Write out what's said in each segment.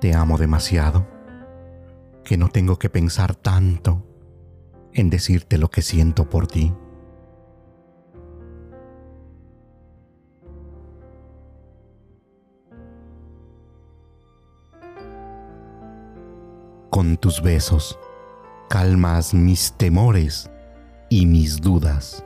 Te amo demasiado, que no tengo que pensar tanto en decirte lo que siento por ti. Con tus besos calmas mis temores y mis dudas.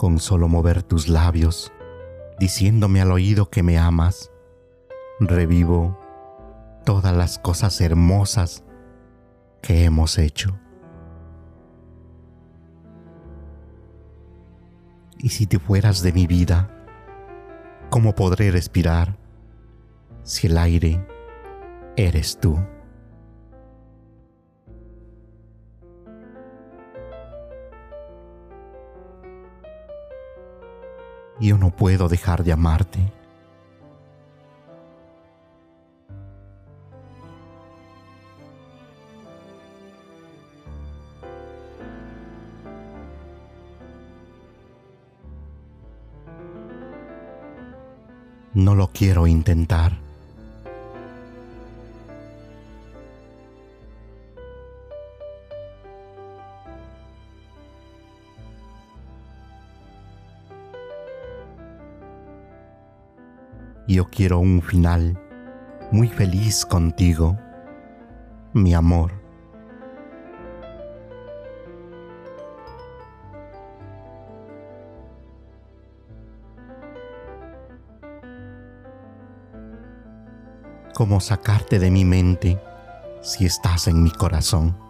Con solo mover tus labios, diciéndome al oído que me amas, revivo todas las cosas hermosas que hemos hecho. Y si te fueras de mi vida, ¿cómo podré respirar si el aire eres tú? Yo no puedo dejar de amarte. No lo quiero intentar. Yo quiero un final muy feliz contigo, mi amor. ¿Cómo sacarte de mi mente si estás en mi corazón?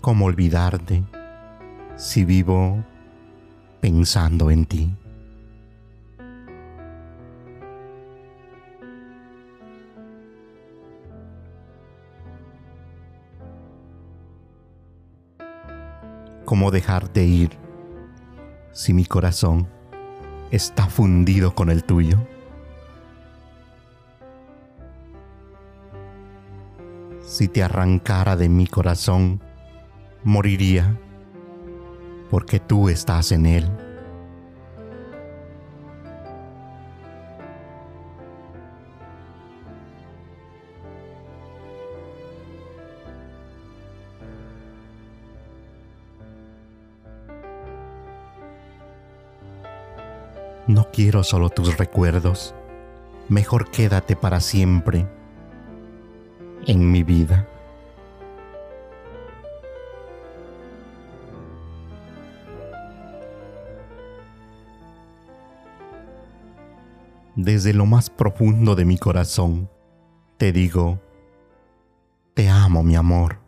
¿Cómo olvidarte si vivo pensando en ti? ¿Cómo dejarte ir si mi corazón está fundido con el tuyo? Si te arrancara de mi corazón moriría porque tú estás en él. No quiero solo tus recuerdos, mejor quédate para siempre en mi vida. Desde lo más profundo de mi corazón, te digo, te amo mi amor.